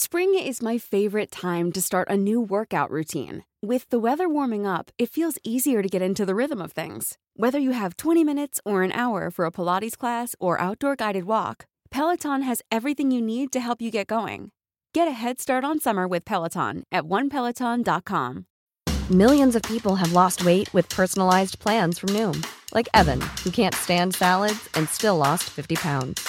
Spring is my favorite time to start a new workout routine. With the weather warming up, it feels easier to get into the rhythm of things. Whether you have 20 minutes or an hour for a Pilates class or outdoor guided walk, Peloton has everything you need to help you get going. Get a head start on summer with Peloton at onepeloton.com. Millions of people have lost weight with personalized plans from Noom, like Evan, who can't stand salads and still lost 50 pounds.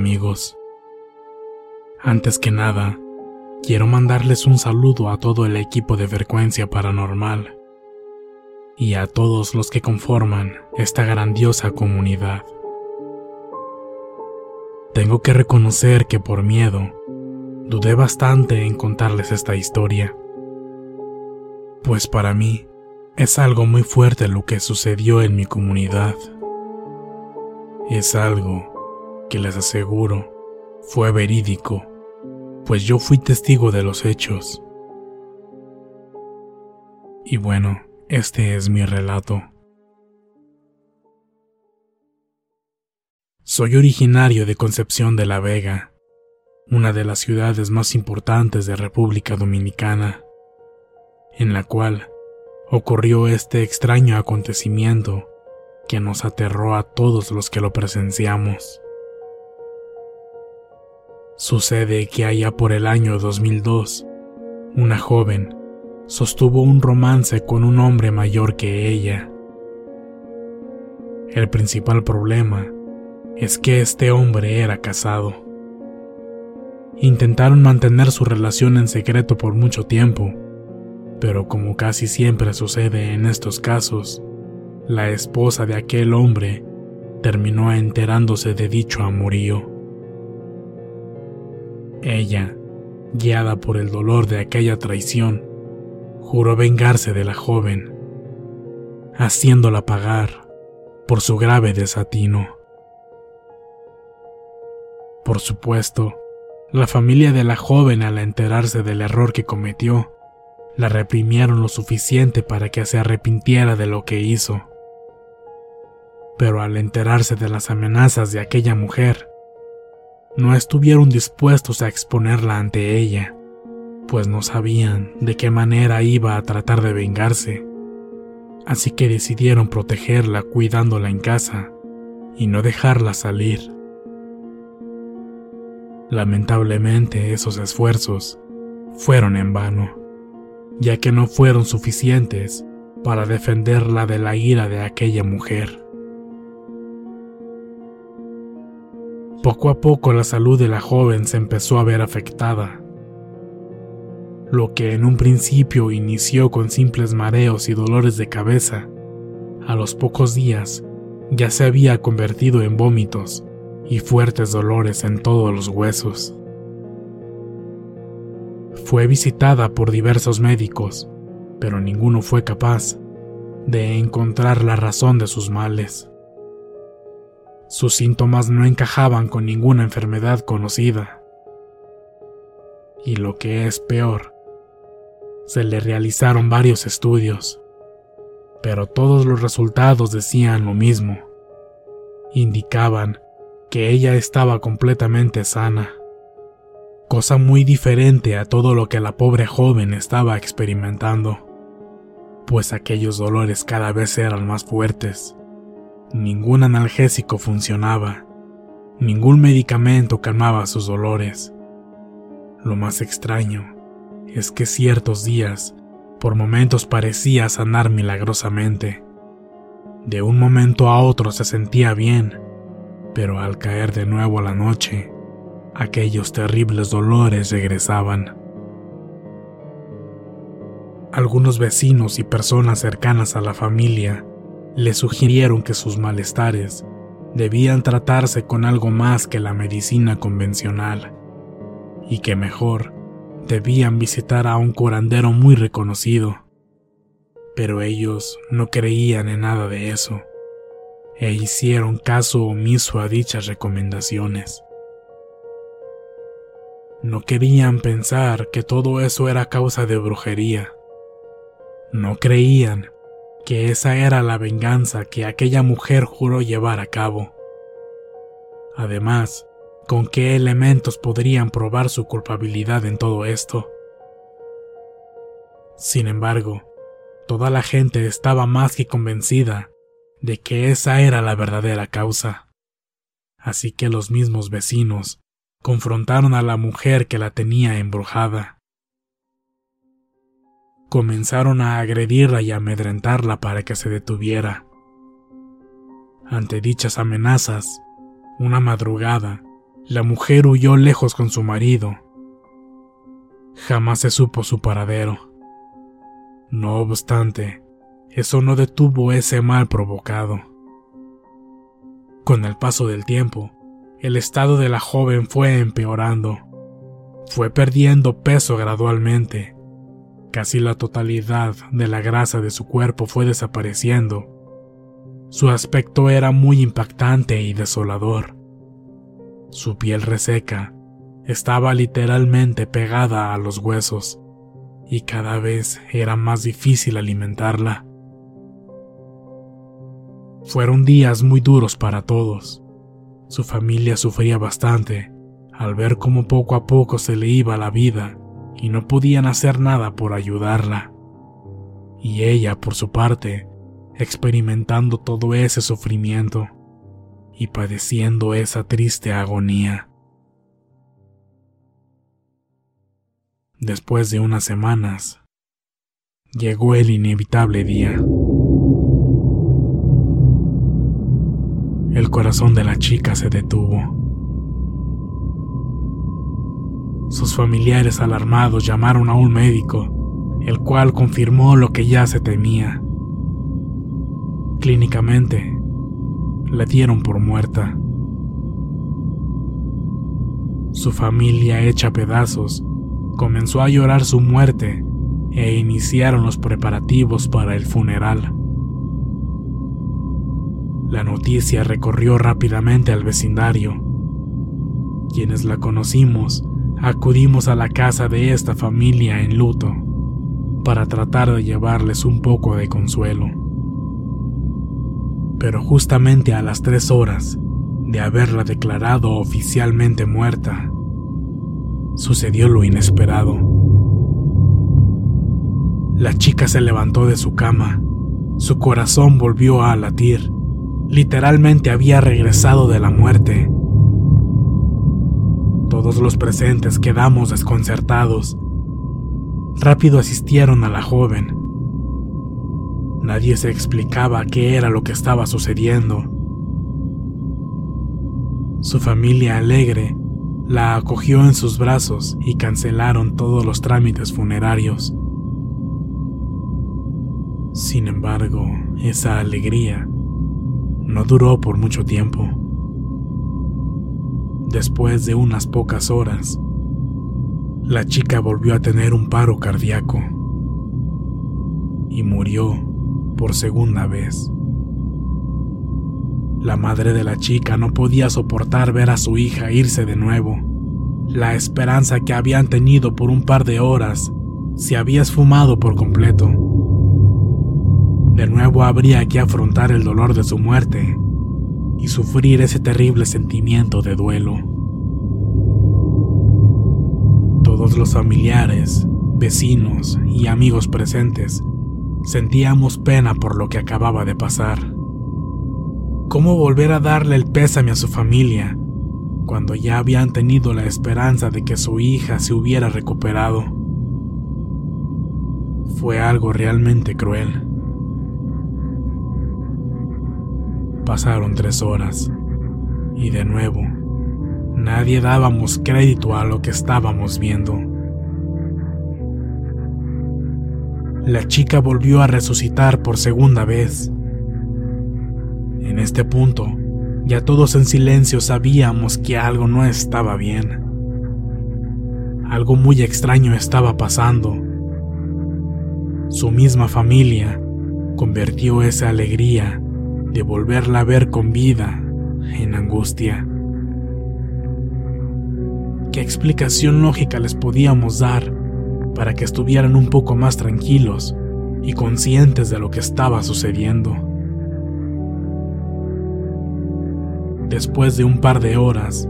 Amigos. Antes que nada, quiero mandarles un saludo a todo el equipo de Frecuencia Paranormal y a todos los que conforman esta grandiosa comunidad. Tengo que reconocer que por miedo, dudé bastante en contarles esta historia, pues para mí es algo muy fuerte lo que sucedió en mi comunidad. Es algo que les aseguro fue verídico, pues yo fui testigo de los hechos. Y bueno, este es mi relato. Soy originario de Concepción de la Vega, una de las ciudades más importantes de República Dominicana, en la cual ocurrió este extraño acontecimiento que nos aterró a todos los que lo presenciamos. Sucede que allá por el año 2002, una joven sostuvo un romance con un hombre mayor que ella. El principal problema es que este hombre era casado. Intentaron mantener su relación en secreto por mucho tiempo, pero como casi siempre sucede en estos casos, la esposa de aquel hombre terminó enterándose de dicho amorío. Ella, guiada por el dolor de aquella traición, juró vengarse de la joven, haciéndola pagar por su grave desatino. Por supuesto, la familia de la joven al enterarse del error que cometió, la reprimieron lo suficiente para que se arrepintiera de lo que hizo. Pero al enterarse de las amenazas de aquella mujer, no estuvieron dispuestos a exponerla ante ella, pues no sabían de qué manera iba a tratar de vengarse. Así que decidieron protegerla cuidándola en casa y no dejarla salir. Lamentablemente esos esfuerzos fueron en vano, ya que no fueron suficientes para defenderla de la ira de aquella mujer. Poco a poco la salud de la joven se empezó a ver afectada. Lo que en un principio inició con simples mareos y dolores de cabeza, a los pocos días ya se había convertido en vómitos y fuertes dolores en todos los huesos. Fue visitada por diversos médicos, pero ninguno fue capaz de encontrar la razón de sus males. Sus síntomas no encajaban con ninguna enfermedad conocida. Y lo que es peor, se le realizaron varios estudios, pero todos los resultados decían lo mismo. Indicaban que ella estaba completamente sana, cosa muy diferente a todo lo que la pobre joven estaba experimentando, pues aquellos dolores cada vez eran más fuertes. Ningún analgésico funcionaba, ningún medicamento calmaba sus dolores. Lo más extraño es que ciertos días, por momentos parecía sanar milagrosamente. De un momento a otro se sentía bien, pero al caer de nuevo la noche, aquellos terribles dolores regresaban. Algunos vecinos y personas cercanas a la familia le sugirieron que sus malestares debían tratarse con algo más que la medicina convencional y que mejor debían visitar a un curandero muy reconocido. Pero ellos no creían en nada de eso e hicieron caso omiso a dichas recomendaciones. No querían pensar que todo eso era causa de brujería. No creían que esa era la venganza que aquella mujer juró llevar a cabo. Además, ¿con qué elementos podrían probar su culpabilidad en todo esto? Sin embargo, toda la gente estaba más que convencida de que esa era la verdadera causa. Así que los mismos vecinos confrontaron a la mujer que la tenía embrujada. Comenzaron a agredirla y amedrentarla para que se detuviera. Ante dichas amenazas, una madrugada, la mujer huyó lejos con su marido. Jamás se supo su paradero. No obstante, eso no detuvo ese mal provocado. Con el paso del tiempo, el estado de la joven fue empeorando. Fue perdiendo peso gradualmente. Casi la totalidad de la grasa de su cuerpo fue desapareciendo. Su aspecto era muy impactante y desolador. Su piel reseca estaba literalmente pegada a los huesos y cada vez era más difícil alimentarla. Fueron días muy duros para todos. Su familia sufría bastante al ver cómo poco a poco se le iba la vida y no podían hacer nada por ayudarla. Y ella, por su parte, experimentando todo ese sufrimiento y padeciendo esa triste agonía. Después de unas semanas, llegó el inevitable día. el corazón de la chica se detuvo. Sus familiares alarmados llamaron a un médico, el cual confirmó lo que ya se temía. Clínicamente, la dieron por muerta. Su familia hecha pedazos comenzó a llorar su muerte e iniciaron los preparativos para el funeral. La noticia recorrió rápidamente al vecindario. Quienes la conocimos acudimos a la casa de esta familia en luto para tratar de llevarles un poco de consuelo. Pero justamente a las tres horas de haberla declarado oficialmente muerta, sucedió lo inesperado. La chica se levantó de su cama, su corazón volvió a latir literalmente había regresado de la muerte. Todos los presentes quedamos desconcertados. Rápido asistieron a la joven. Nadie se explicaba qué era lo que estaba sucediendo. Su familia alegre la acogió en sus brazos y cancelaron todos los trámites funerarios. Sin embargo, esa alegría no duró por mucho tiempo. Después de unas pocas horas, la chica volvió a tener un paro cardíaco y murió por segunda vez. La madre de la chica no podía soportar ver a su hija irse de nuevo. La esperanza que habían tenido por un par de horas se había esfumado por completo. De nuevo habría que afrontar el dolor de su muerte y sufrir ese terrible sentimiento de duelo. Todos los familiares, vecinos y amigos presentes sentíamos pena por lo que acababa de pasar. ¿Cómo volver a darle el pésame a su familia cuando ya habían tenido la esperanza de que su hija se hubiera recuperado? Fue algo realmente cruel. Pasaron tres horas y de nuevo, nadie dábamos crédito a lo que estábamos viendo. La chica volvió a resucitar por segunda vez en este punto, ya todos en silencio sabíamos que algo no estaba bien. Algo muy extraño estaba pasando. Su misma familia convirtió esa alegría de volverla a ver con vida en angustia. ¿Qué explicación lógica les podíamos dar para que estuvieran un poco más tranquilos y conscientes de lo que estaba sucediendo? Después de un par de horas,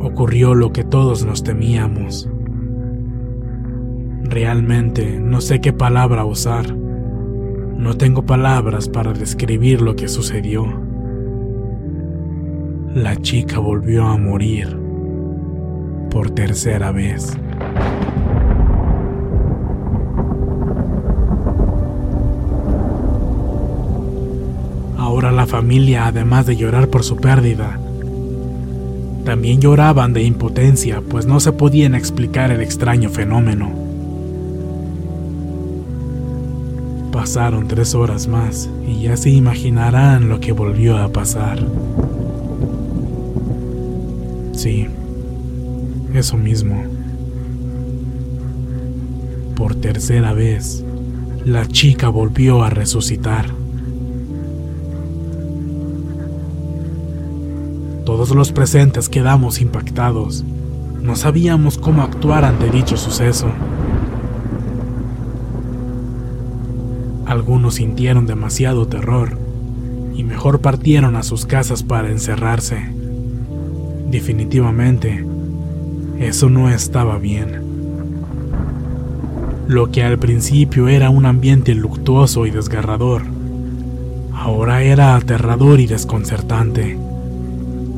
ocurrió lo que todos nos temíamos. Realmente no sé qué palabra usar. No tengo palabras para describir lo que sucedió. La chica volvió a morir por tercera vez. Ahora la familia, además de llorar por su pérdida, también lloraban de impotencia, pues no se podían explicar el extraño fenómeno. Pasaron tres horas más y ya se imaginarán lo que volvió a pasar. Sí, eso mismo. Por tercera vez, la chica volvió a resucitar. Todos los presentes quedamos impactados. No sabíamos cómo actuar ante dicho suceso. Algunos sintieron demasiado terror y mejor partieron a sus casas para encerrarse. Definitivamente, eso no estaba bien. Lo que al principio era un ambiente luctuoso y desgarrador, ahora era aterrador y desconcertante.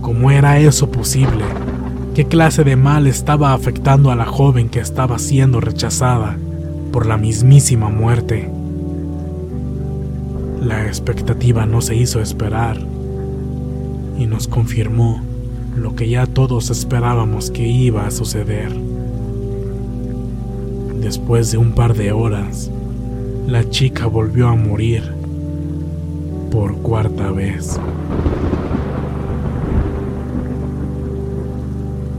¿Cómo era eso posible? ¿Qué clase de mal estaba afectando a la joven que estaba siendo rechazada por la mismísima muerte? La expectativa no se hizo esperar y nos confirmó lo que ya todos esperábamos que iba a suceder. Después de un par de horas, la chica volvió a morir por cuarta vez.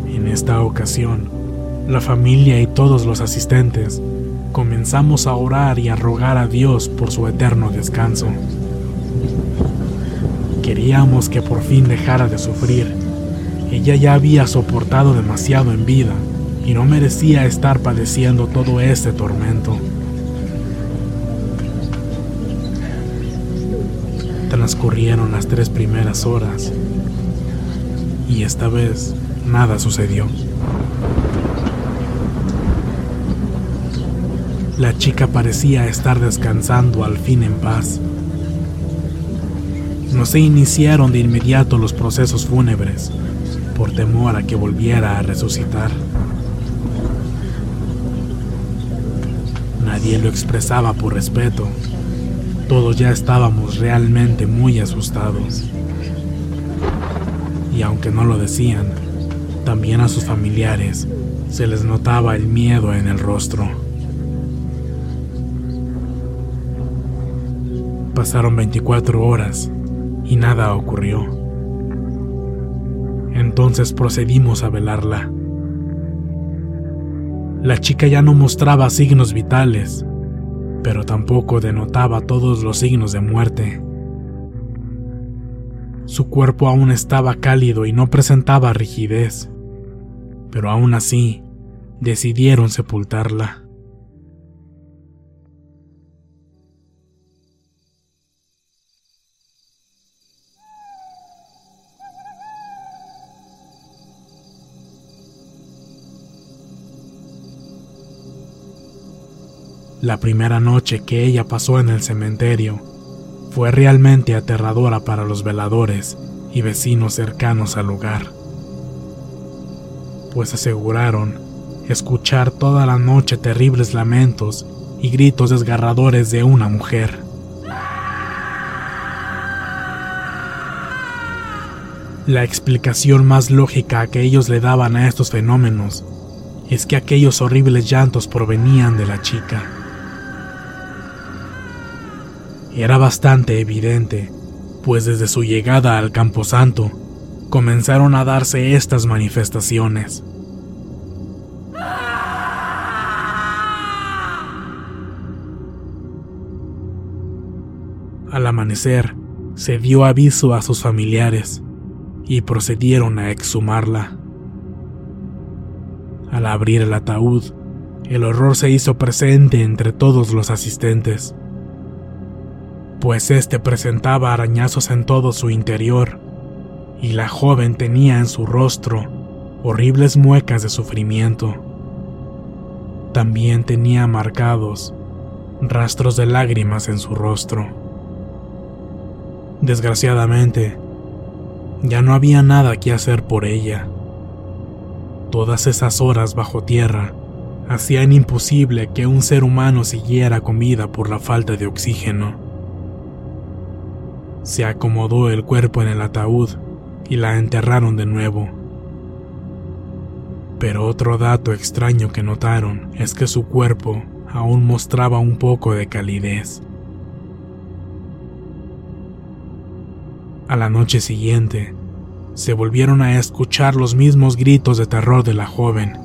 En esta ocasión, la familia y todos los asistentes comenzamos a orar y a rogar a Dios por su eterno descanso. Queríamos que por fin dejara de sufrir. Ella ya había soportado demasiado en vida y no merecía estar padeciendo todo este tormento. Transcurrieron las tres primeras horas y esta vez nada sucedió. La chica parecía estar descansando al fin en paz. No se iniciaron de inmediato los procesos fúnebres, por temor a que volviera a resucitar. Nadie lo expresaba por respeto. Todos ya estábamos realmente muy asustados. Y aunque no lo decían, también a sus familiares se les notaba el miedo en el rostro. Pasaron 24 horas y nada ocurrió. Entonces procedimos a velarla. La chica ya no mostraba signos vitales, pero tampoco denotaba todos los signos de muerte. Su cuerpo aún estaba cálido y no presentaba rigidez pero aún así decidieron sepultarla. La primera noche que ella pasó en el cementerio fue realmente aterradora para los veladores y vecinos cercanos al lugar, pues aseguraron escuchar toda la noche terribles lamentos y gritos desgarradores de una mujer. La explicación más lógica que ellos le daban a estos fenómenos es que aquellos horribles llantos provenían de la chica. Era bastante evidente, pues desde su llegada al Camposanto comenzaron a darse estas manifestaciones. Al amanecer, se dio aviso a sus familiares y procedieron a exhumarla. Al abrir el ataúd, el horror se hizo presente entre todos los asistentes, pues este presentaba arañazos en todo su interior, y la joven tenía en su rostro horribles muecas de sufrimiento. También tenía marcados rastros de lágrimas en su rostro. Desgraciadamente, ya no había nada que hacer por ella. Todas esas horas bajo tierra hacían imposible que un ser humano siguiera con vida por la falta de oxígeno. Se acomodó el cuerpo en el ataúd y la enterraron de nuevo. Pero otro dato extraño que notaron es que su cuerpo aún mostraba un poco de calidez. A la noche siguiente, se volvieron a escuchar los mismos gritos de terror de la joven.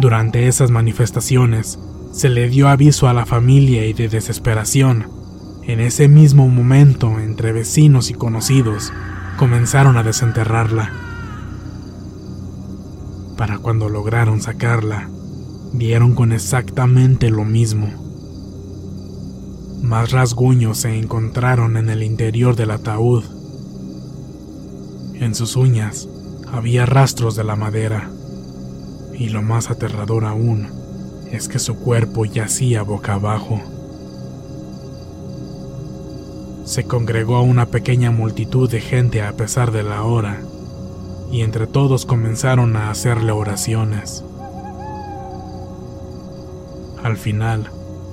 Durante esas manifestaciones, se le dio aviso a la familia y de desesperación. En ese mismo momento, entre vecinos y conocidos, comenzaron a desenterrarla. Para cuando lograron sacarla, dieron con exactamente lo mismo. Más rasguños se encontraron en el interior del ataúd. En sus uñas había rastros de la madera. Y lo más aterrador aún es que su cuerpo yacía boca abajo. Se congregó una pequeña multitud de gente a pesar de la hora, y entre todos comenzaron a hacerle oraciones. Al final,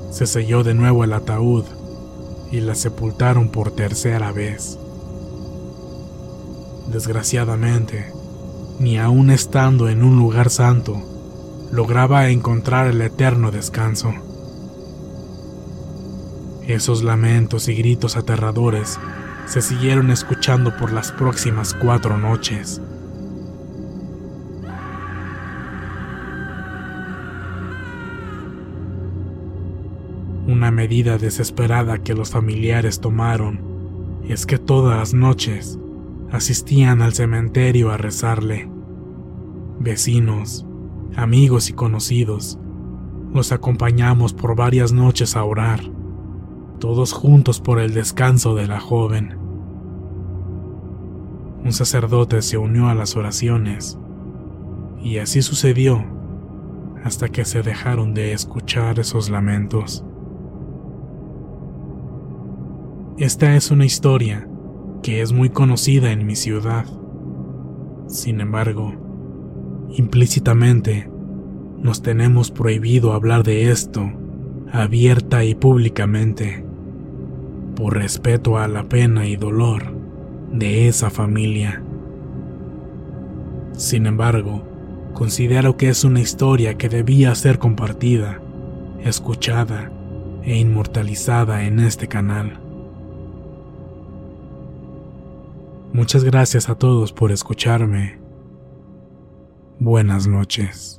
se selló de nuevo el ataúd y la sepultaron por tercera vez. Desgraciadamente, ni aun estando en un lugar santo, lograba encontrar el eterno descanso. Esos lamentos y gritos aterradores se siguieron escuchando por las próximas cuatro noches. Una medida desesperada que los familiares tomaron es que todas las noches asistían al cementerio a rezarle. Vecinos, amigos y conocidos, los acompañamos por varias noches a orar, todos juntos por el descanso de la joven. Un sacerdote se unió a las oraciones, y así sucedió hasta que se dejaron de escuchar esos lamentos. Esta es una historia que es muy conocida en mi ciudad. Sin embargo, implícitamente, nos tenemos prohibido hablar de esto abierta y públicamente, por respeto a la pena y dolor de esa familia. Sin embargo, considero que es una historia que debía ser compartida, escuchada e inmortalizada en este canal. Muchas gracias a todos por escucharme. Buenas noches.